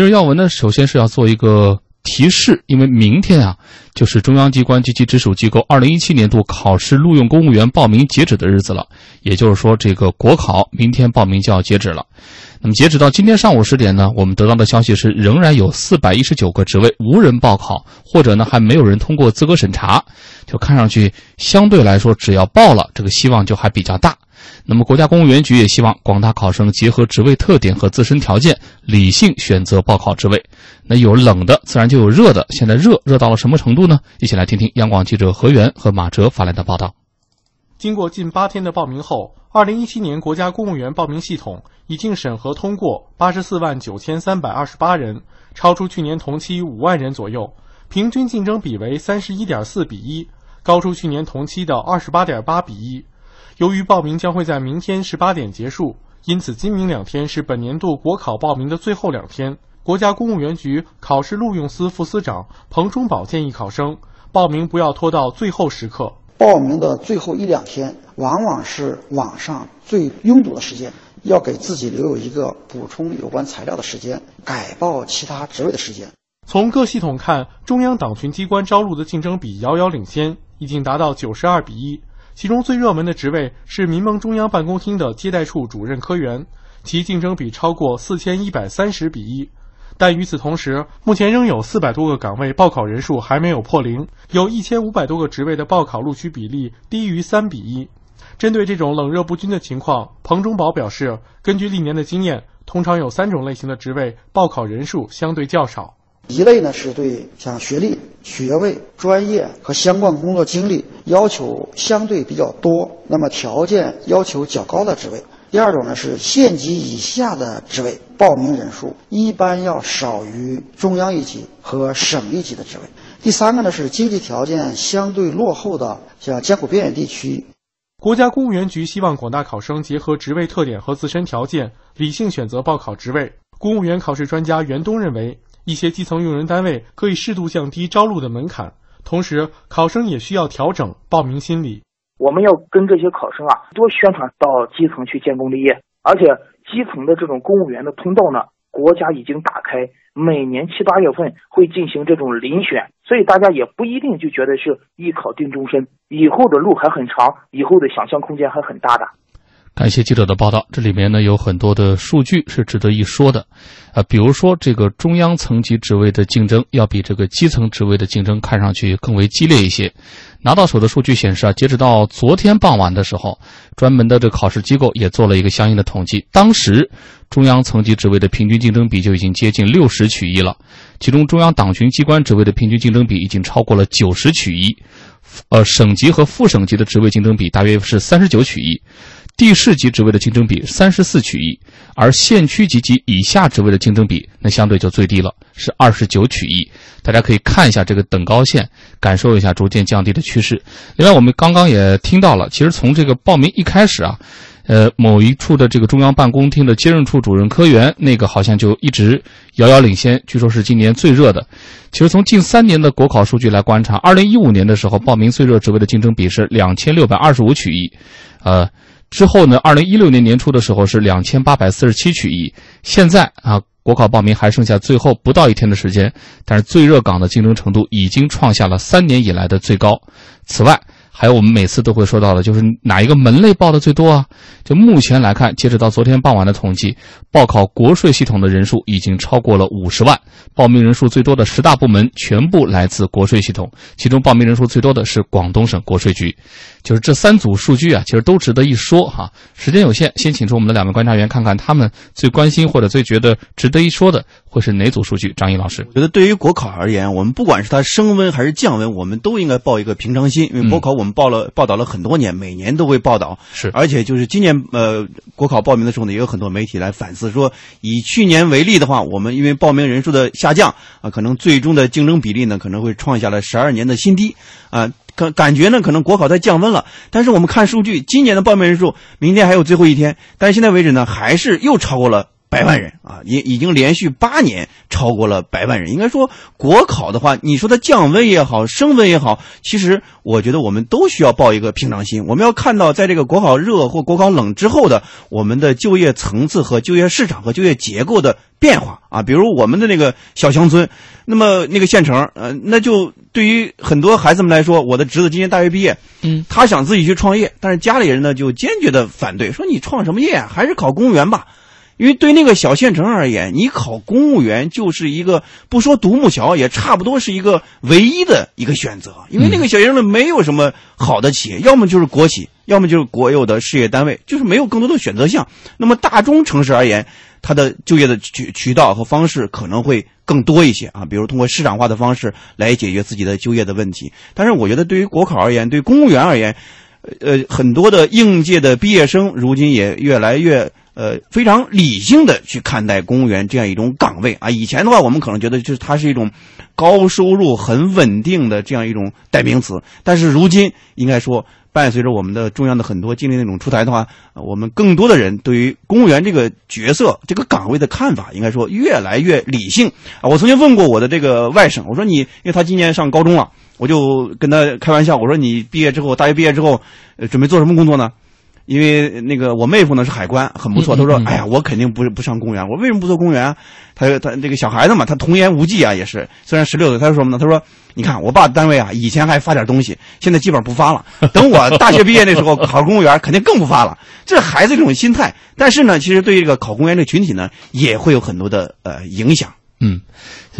今日要闻呢，首先是要做一个提示，因为明天啊，就是中央机关及其直属机构二零一七年度考试录用公务员报名截止的日子了。也就是说，这个国考明天报名就要截止了。那么截止到今天上午十点呢，我们得到的消息是，仍然有四百一十九个职位无人报考，或者呢还没有人通过资格审查。就看上去相对来说，只要报了，这个希望就还比较大。那么，国家公务员局也希望广大考生结合职位特点和自身条件，理性选择报考职位。那有冷的，自然就有热的。现在热热到了什么程度呢？一起来听听央广记者何源和马哲发来的报道。经过近八天的报名后，二零一七年国家公务员报名系统已经审核通过八十四万九千三百二十八人，超出去年同期五万人左右，平均竞争比为三十一点四比一，高出去年同期的二十八点八比一。由于报名将会在明天十八点结束，因此今明两天是本年度国考报名的最后两天。国家公务员局考试录用司副司长彭忠宝建议考生报名不要拖到最后时刻。报名的最后一两天，往往是网上最拥堵的时间，要给自己留有一个补充有关材料的时间，改报其他职位的时间。从各系统看，中央党群机关招录的竞争比遥遥领先，已经达到九十二比一。其中最热门的职位是民盟中央办公厅的接待处主任科员，其竞争比超过四千一百三十比一。但与此同时，目前仍有四百多个岗位报考人数还没有破零，有一千五百多个职位的报考录取比例低于三比一。针对这种冷热不均的情况，彭忠宝表示，根据历年的经验，通常有三种类型的职位报考人数相对较少。一类呢是对像学历、学位、专业和相关工作经历要求相对比较多，那么条件要求较高的职位；第二种呢是县级以下的职位，报名人数一般要少于中央一级和省一级的职位；第三个呢是经济条件相对落后的，像艰苦边远地区。国家公务员局希望广大考生结合职位特点和自身条件，理性选择报考职位。公务员考试专家袁东认为。一些基层用人单位可以适度降低招录的门槛，同时考生也需要调整报名心理。我们要跟这些考生啊多宣传到基层去建功立业，而且基层的这种公务员的通道呢，国家已经打开，每年七八月份会进行这种遴选，所以大家也不一定就觉得是一考定终身，以后的路还很长，以后的想象空间还很大的。感谢记者的报道，这里面呢有很多的数据是值得一说的，啊，比如说这个中央层级职位的竞争要比这个基层职位的竞争看上去更为激烈一些。拿到手的数据显示啊，截止到昨天傍晚的时候，专门的这考试机构也做了一个相应的统计，当时中央层级职位的平均竞争比就已经接近六十取一了，其中中央党群机关职位的平均竞争比已经超过了九十取一，呃，省级和副省级的职位竞争比大约是三十九取一。地市级职位的竞争比三十四取一，而县区级及以下职位的竞争比那相对就最低了，是二十九取一。大家可以看一下这个等高线，感受一下逐渐降低的趋势。另外，我们刚刚也听到了，其实从这个报名一开始啊，呃，某一处的这个中央办公厅的接任处主任科员，那个好像就一直遥遥领先，据说是今年最热的。其实从近三年的国考数据来观察，二零一五年的时候报名最热职位的竞争比是两千六百二十五取一，呃。之后呢？二零一六年年初的时候是两千八百四十七取一，现在啊，国考报名还剩下最后不到一天的时间，但是最热岗的竞争程度已经创下了三年以来的最高。此外，还有我们每次都会说到的，就是哪一个门类报的最多啊？就目前来看，截止到昨天傍晚的统计，报考国税系统的人数已经超过了五十万。报名人数最多的十大部门全部来自国税系统，其中报名人数最多的是广东省国税局。就是这三组数据啊，其实都值得一说哈。时间有限，先请出我们的两位观察员，看看他们最关心或者最觉得值得一说的会是哪组数据。张毅老师，我觉得对于国考而言，我们不管是它升温还是降温，我们都应该抱一个平常心，因为国考我们报了报道了很多年，每年都会报道。是，而且就是今年呃国考报名的时候呢，也有很多媒体来反思说，以去年为例的话，我们因为报名人数的下降啊，可能最终的竞争比例呢可能会创下了十二年的新低啊。感感觉呢，可能国考在降温了，但是我们看数据，今年的报名人数，明天还有最后一天，但现在为止呢，还是又超过了百万人啊，已已经连续八年超过了百万人。应该说，国考的话，你说它降温也好，升温也好，其实我觉得我们都需要抱一个平常心。我们要看到，在这个国考热或国考冷之后的我们的就业层次和就业市场和就业结构的变化啊。比如我们的那个小乡村，那么那个县城，呃，那就对于很多孩子们来说，我的侄子今年大学毕业，嗯，他想自己去创业，但是家里人呢就坚决的反对，说你创什么业啊，还是考公务员吧。因为对那个小县城而言，你考公务员就是一个不说独木桥，也差不多是一个唯一的一个选择。因为那个小县城里没有什么好的企业，要么就是国企，要么就是国有的事业单位，就是没有更多的选择项。那么大中城市而言，它的就业的渠渠道和方式可能会更多一些啊，比如通过市场化的方式来解决自己的就业的问题。但是我觉得，对于国考而言，对公务员而言，呃，很多的应届的毕业生如今也越来越。呃，非常理性的去看待公务员这样一种岗位啊。以前的话，我们可能觉得就是它是一种高收入、很稳定的这样一种代名词。但是如今，应该说，伴随着我们的中央的很多经历那种出台的话，我们更多的人对于公务员这个角色、这个岗位的看法，应该说越来越理性啊。我曾经问过我的这个外甥，我说你，因为他今年上高中了，我就跟他开玩笑，我说你毕业之后，大学毕业之后，呃，准备做什么工作呢？因为那个我妹夫呢是海关，很不错。他说：“哎呀，我肯定不不上公务员。我为什么不做公务员？他他这个小孩子嘛，他童言无忌啊，也是。虽然十六岁，他说什么呢？他说：你看我爸单位啊，以前还发点东西，现在基本上不发了。等我大学毕业那时候考公务员，肯定更不发了。这是孩子这种心态。但是呢，其实对这个考公务员这个群体呢，也会有很多的呃影响。嗯，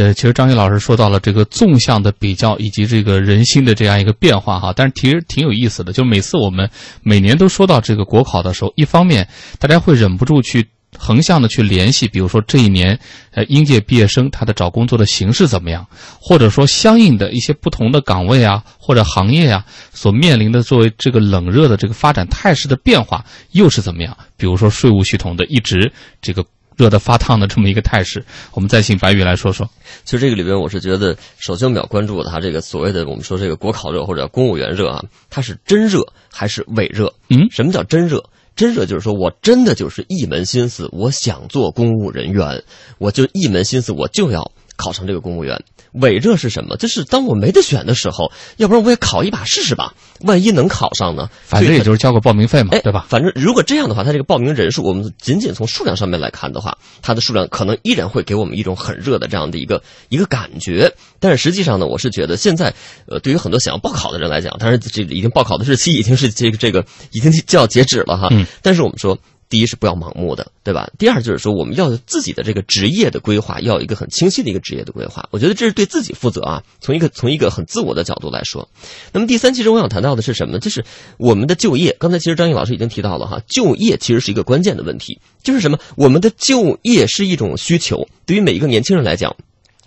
呃，其实张毅老师说到了这个纵向的比较以及这个人心的这样一个变化哈，但是其实挺有意思的。就每次我们每年都说到这个国考的时候，一方面大家会忍不住去横向的去联系，比如说这一年呃应届毕业生他的找工作的形势怎么样，或者说相应的一些不同的岗位啊或者行业啊所面临的作为这个冷热的这个发展态势的变化又是怎么样？比如说税务系统的一直这个。热的发烫的这么一个态势，我们再请白宇来说说。其实这个里边，我是觉得，首先我们要关注它这个所谓的我们说这个国考热或者公务员热啊，它是真热还是伪热？嗯，什么叫真热？真热就是说我真的就是一门心思，我想做公务人员，我就一门心思，我就要考上这个公务员。伪热是什么？就是当我没得选的时候，要不然我也考一把试试吧，万一能考上呢？反正也就是交个报名费嘛，对吧？反正如果这样的话，他这个报名人数，我们仅仅从数量上面来看的话，它的数量可能依然会给我们一种很热的这样的一个一个感觉。但是实际上呢，我是觉得现在，呃，对于很多想要报考的人来讲，当然这已经报考的日期已经是这个这个已经就要截止了哈。嗯。但是我们说。第一是不要盲目的，对吧？第二就是说，我们要有自己的这个职业的规划，要有一个很清晰的一个职业的规划。我觉得这是对自己负责啊。从一个从一个很自我的角度来说，那么第三，其实我想谈到的是什么呢？就是我们的就业。刚才其实张毅老师已经提到了哈，就业其实是一个关键的问题。就是什么？我们的就业是一种需求，对于每一个年轻人来讲。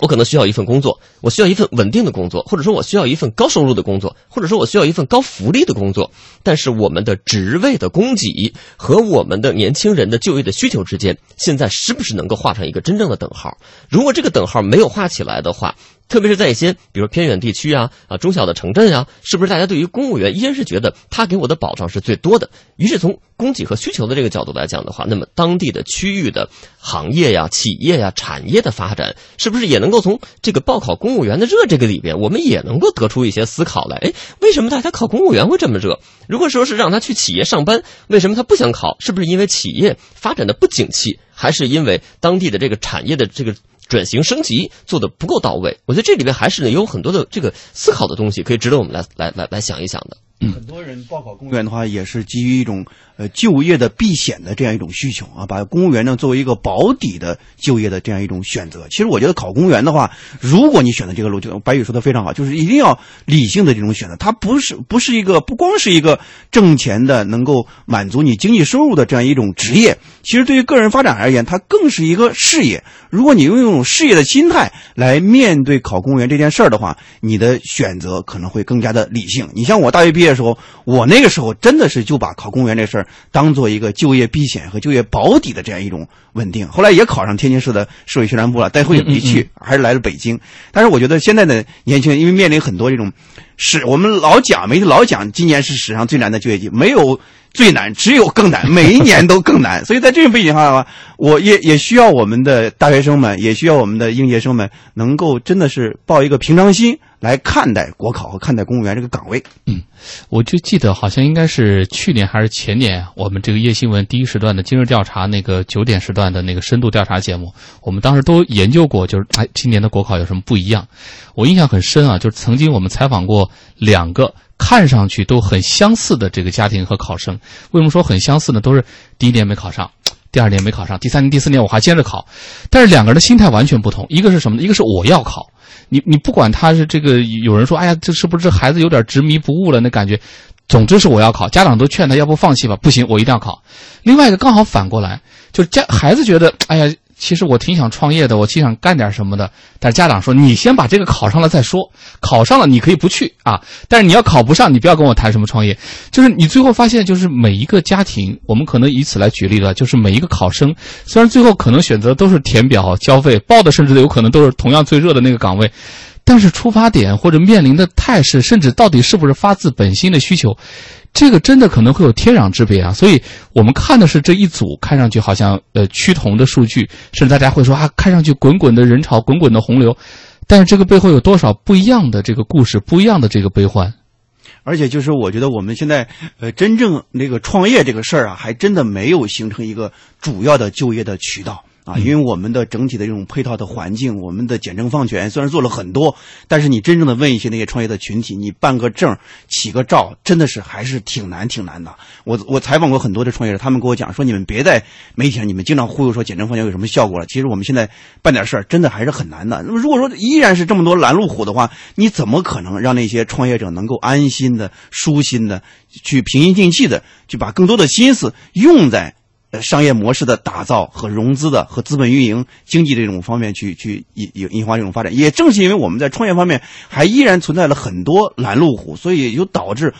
我可能需要一份工作，我需要一份稳定的工作，或者说我需要一份高收入的工作，或者说我需要一份高福利的工作。但是我们的职位的供给和我们的年轻人的就业的需求之间，现在是不是能够画上一个真正的等号？如果这个等号没有画起来的话，特别是在一些比如偏远地区啊啊中小的城镇啊，是不是大家对于公务员依然是觉得他给我的保障是最多的？于是从供给和需求的这个角度来讲的话，那么当地的区域的行业呀、企业呀、产业的发展，是不是也能够从这个报考公务员的热这个里边，我们也能够得出一些思考来？哎，为什么大家考公务员会这么热？如果说是让他去企业上班，为什么他不想考？是不是因为企业发展的不景气，还是因为当地的这个产业的这个？转型升级做的不够到位，我觉得这里面还是有很多的这个思考的东西，可以值得我们来来来来想一想的。嗯，很多人报考公务员的话，也是基于一种呃就业的避险的这样一种需求啊，把公务员呢作为一个保底的就业的这样一种选择。其实我觉得考公务员的话，如果你选择这个路，就白宇说的非常好，就是一定要理性的这种选择。它不是不是一个不光是一个挣钱的，能够满足你经济收入的这样一种职业。其实对于个人发展而言，它更是一个事业。如果你用一种事业的心态来面对考公务员这件事儿的话，你的选择可能会更加的理性。你像我大学毕业。的时候，我那个时候真的是就把考公务员这事儿当做一个就业避险和就业保底的这样一种稳定。后来也考上天津市的市委宣传部了，但后也没去，还是来了北京。但是我觉得现在的年轻人，因为面临很多这种，是我们老讲媒体老讲，今年是史上最难的就业季，没有最难，只有更难，每一年都更难。所以在这种背景下的话，我也也需要我们的大学生们，也需要我们的应届生们，能够真的是抱一个平常心来看待国考和看待公务员这个岗位。嗯，我就记得好像应该是去年还是前年，我们这个夜新闻第一时段的今日调查那个九点时段的那个深度调查节目，我们当时都研究过，就是哎，今年的国考有什么不一样？我印象很深啊，就是曾经我们采访过两个看上去都很相似的这个家庭和考生。为什么说很相似呢？都是第一年没考上，第二年没考上，第三年、第四年我还接着考，但是两个人的心态完全不同。一个是什么呢？一个是我要考。你你不管他是这个，有人说，哎呀，这是不是这孩子有点执迷不悟了？那感觉，总之是我要考。家长都劝他，要不放弃吧？不行，我一定要考。另外一个刚好反过来，就是家孩子觉得，哎呀，其实我挺想创业的，我挺想干点什么的。但是家长说，你先把这个考上了再说，考上了你可以不去啊，但是你要考不上，你不要跟我谈什么创业。就是你最后发现，就是每一个家庭，我们可能以此来举例了，就是每一个考生，虽然最后可能选择都是填表交费，报的甚至有可能都是同样最热的那个岗位。但是出发点或者面临的态势，甚至到底是不是发自本心的需求，这个真的可能会有天壤之别啊！所以我们看的是这一组看上去好像呃趋同的数据，甚至大家会说啊，看上去滚滚的人潮，滚滚的洪流，但是这个背后有多少不一样的这个故事，不一样的这个悲欢？而且就是我觉得我们现在呃真正那个创业这个事儿啊，还真的没有形成一个主要的就业的渠道。啊，因为我们的整体的这种配套的环境，我们的简政放权虽然做了很多，但是你真正的问一些那些创业的群体，你办个证、起个照，真的是还是挺难挺难的。我我采访过很多的创业者，他们跟我讲说，你们别在媒体上，你们经常忽悠说简政放权有什么效果了。其实我们现在办点事儿，真的还是很难的。那么如果说依然是这么多拦路虎的话，你怎么可能让那些创业者能够安心的、舒心的去平心静气的去把更多的心思用在？呃，商业模式的打造和融资的和资本运营经济这种方面去去引引引发这种发展，也正是因为我们在创业方面还依然存在了很多拦路虎，所以也就导致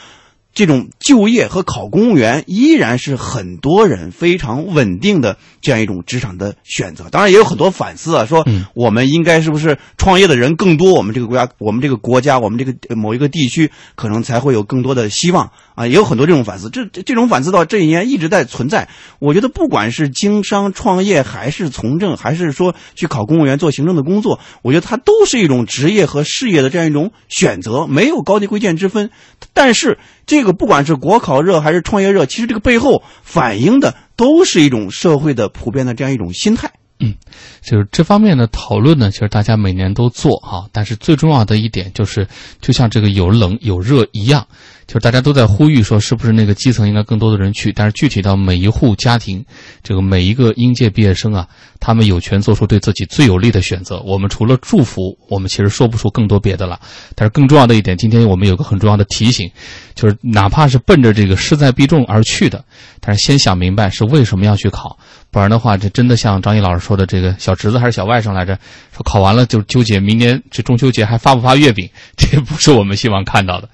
这种就业和考公务员依然是很多人非常稳定的这样一种职场的选择。当然也有很多反思啊，说我们应该是不是创业的人更多，我们这个国家，我们这个国家，我们这个某一个地区可能才会有更多的希望。啊，也有很多这种反思，这这这种反思到这一年一直在存在。我觉得不管是经商创业，还是从政，还是说去考公务员做行政的工作，我觉得它都是一种职业和事业的这样一种选择，没有高低贵贱之分。但是这个不管是国考热还是创业热，其实这个背后反映的都是一种社会的普遍的这样一种心态。嗯，就是这方面的讨论呢，其实大家每年都做哈，但是最重要的一点就是，就像这个有冷有热一样。就是大家都在呼吁说，是不是那个基层应该更多的人去？但是具体到每一户家庭，这个每一个应届毕业生啊，他们有权做出对自己最有利的选择。我们除了祝福，我们其实说不出更多别的了。但是更重要的一点，今天我们有个很重要的提醒，就是哪怕是奔着这个势在必中而去的，但是先想明白是为什么要去考，不然的话，这真的像张毅老师说的，这个小侄子还是小外甥来着，说考完了就纠结明年这中秋节还发不发月饼，这不是我们希望看到的。